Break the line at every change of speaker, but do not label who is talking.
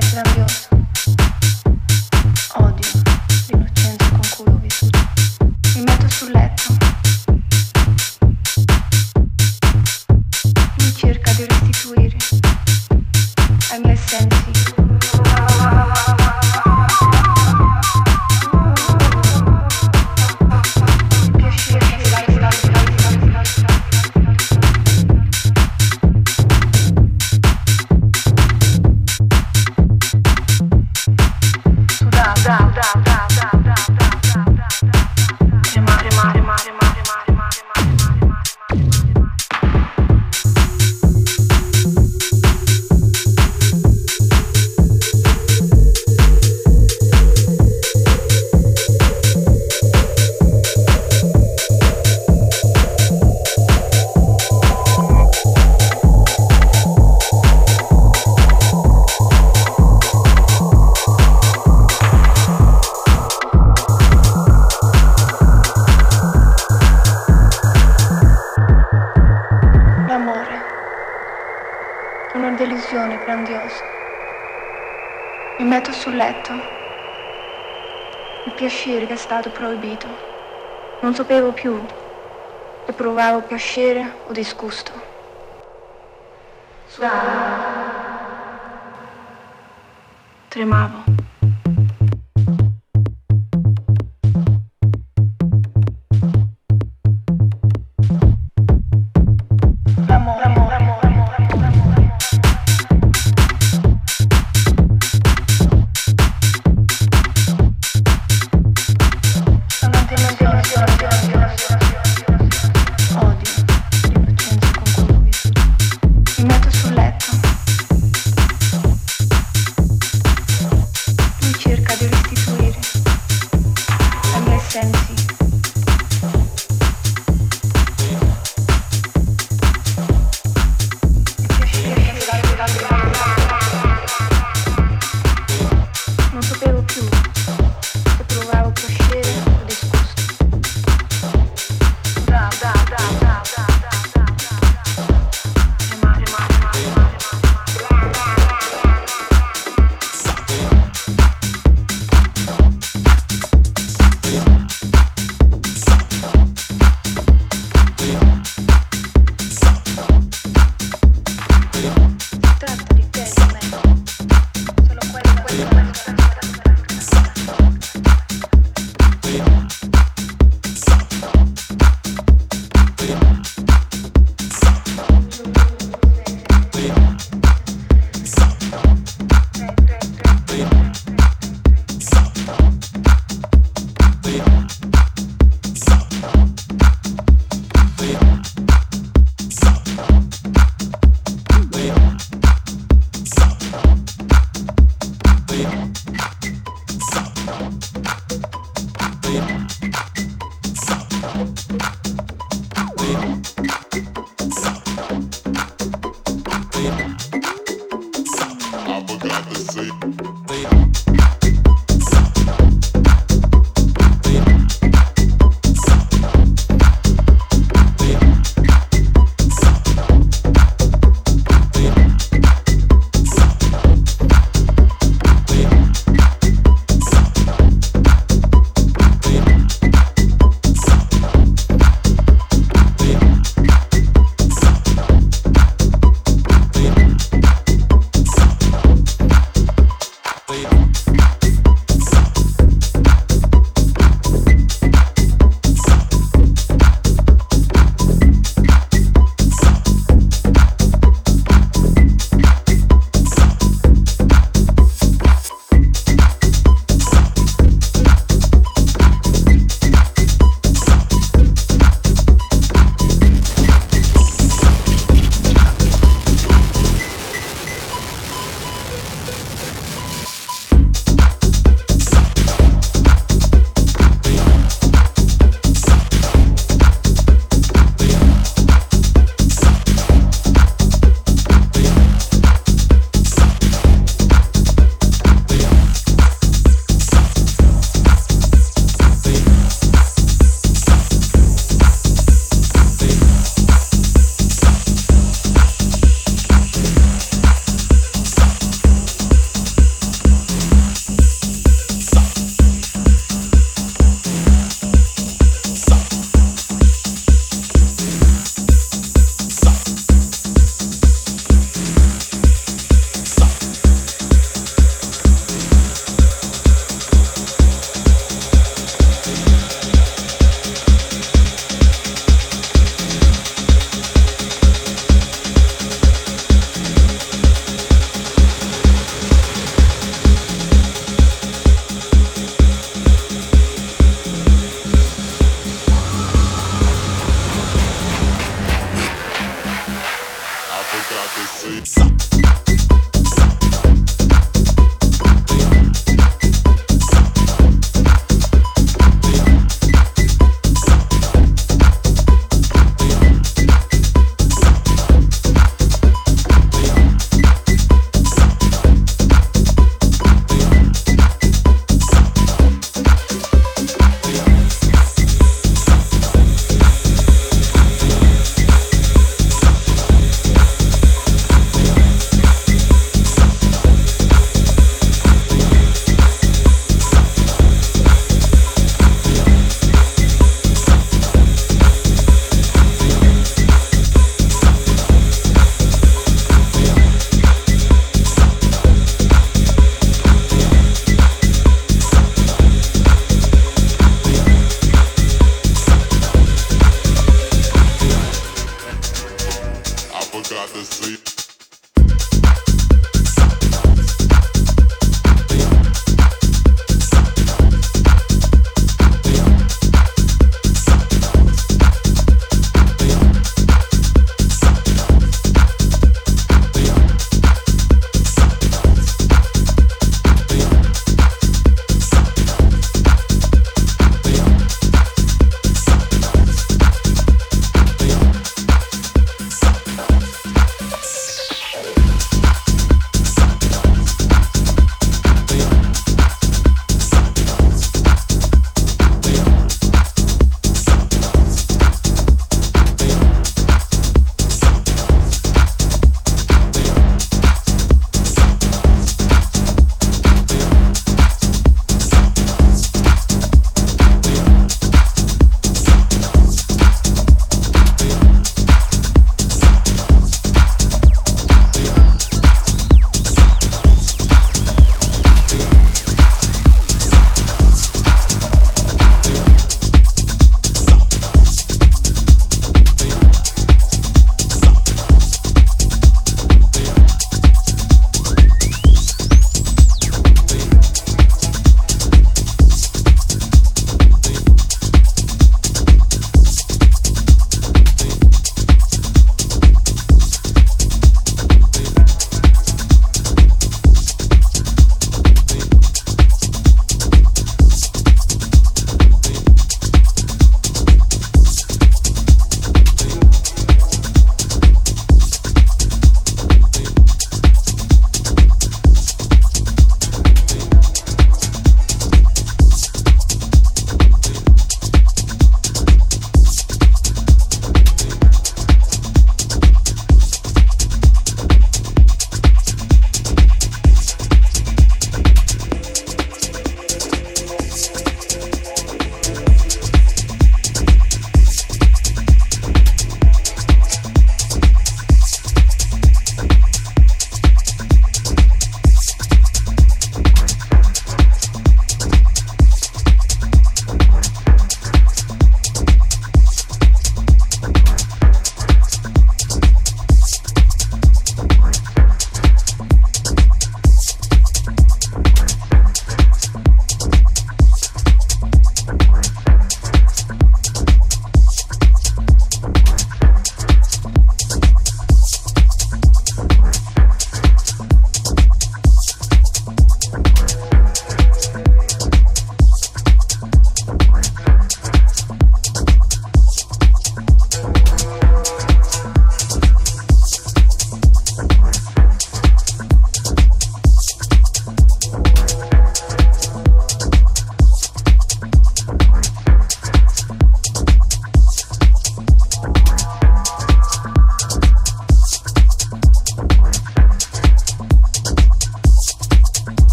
corazones. Sapevo più se provavo piacere o disgusto. Sudavo.
yeah, yeah.